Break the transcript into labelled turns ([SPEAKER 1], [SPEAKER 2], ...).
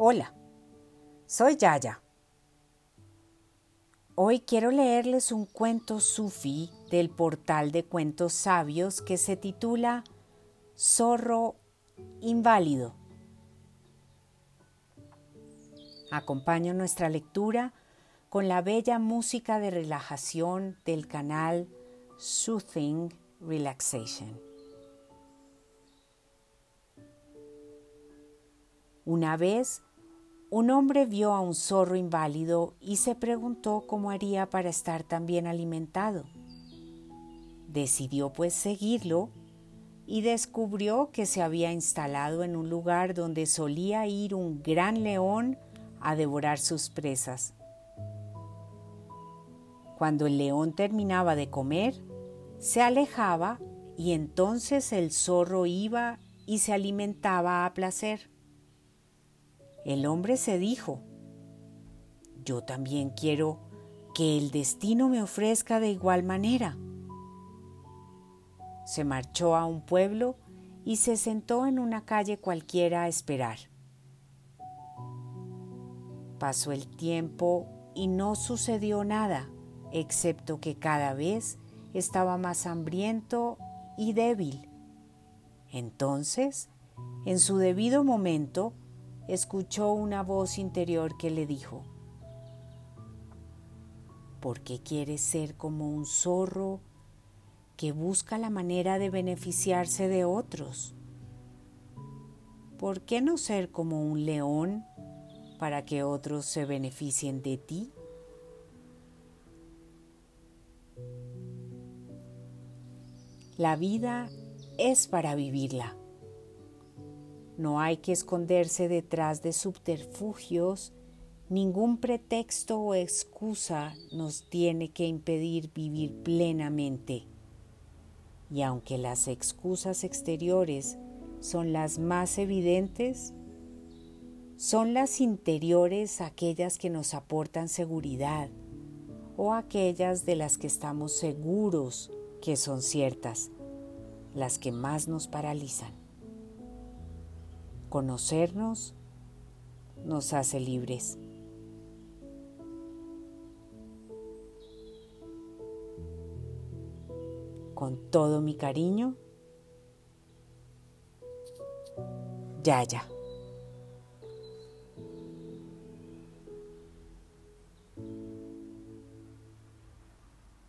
[SPEAKER 1] Hola, soy Yaya. Hoy quiero leerles un cuento sufi del portal de cuentos sabios que se titula Zorro Inválido. Acompaño nuestra lectura con la bella música de relajación del canal Soothing Relaxation. Una vez un hombre vio a un zorro inválido y se preguntó cómo haría para estar tan bien alimentado. Decidió pues seguirlo y descubrió que se había instalado en un lugar donde solía ir un gran león a devorar sus presas. Cuando el león terminaba de comer, se alejaba y entonces el zorro iba y se alimentaba a placer. El hombre se dijo, yo también quiero que el destino me ofrezca de igual manera. Se marchó a un pueblo y se sentó en una calle cualquiera a esperar. Pasó el tiempo y no sucedió nada, excepto que cada vez estaba más hambriento y débil. Entonces, en su debido momento, escuchó una voz interior que le dijo, ¿por qué quieres ser como un zorro que busca la manera de beneficiarse de otros? ¿Por qué no ser como un león para que otros se beneficien de ti? La vida es para vivirla. No hay que esconderse detrás de subterfugios, ningún pretexto o excusa nos tiene que impedir vivir plenamente. Y aunque las excusas exteriores son las más evidentes, son las interiores aquellas que nos aportan seguridad o aquellas de las que estamos seguros que son ciertas, las que más nos paralizan. Conocernos nos hace libres. Con todo mi cariño, Yaya.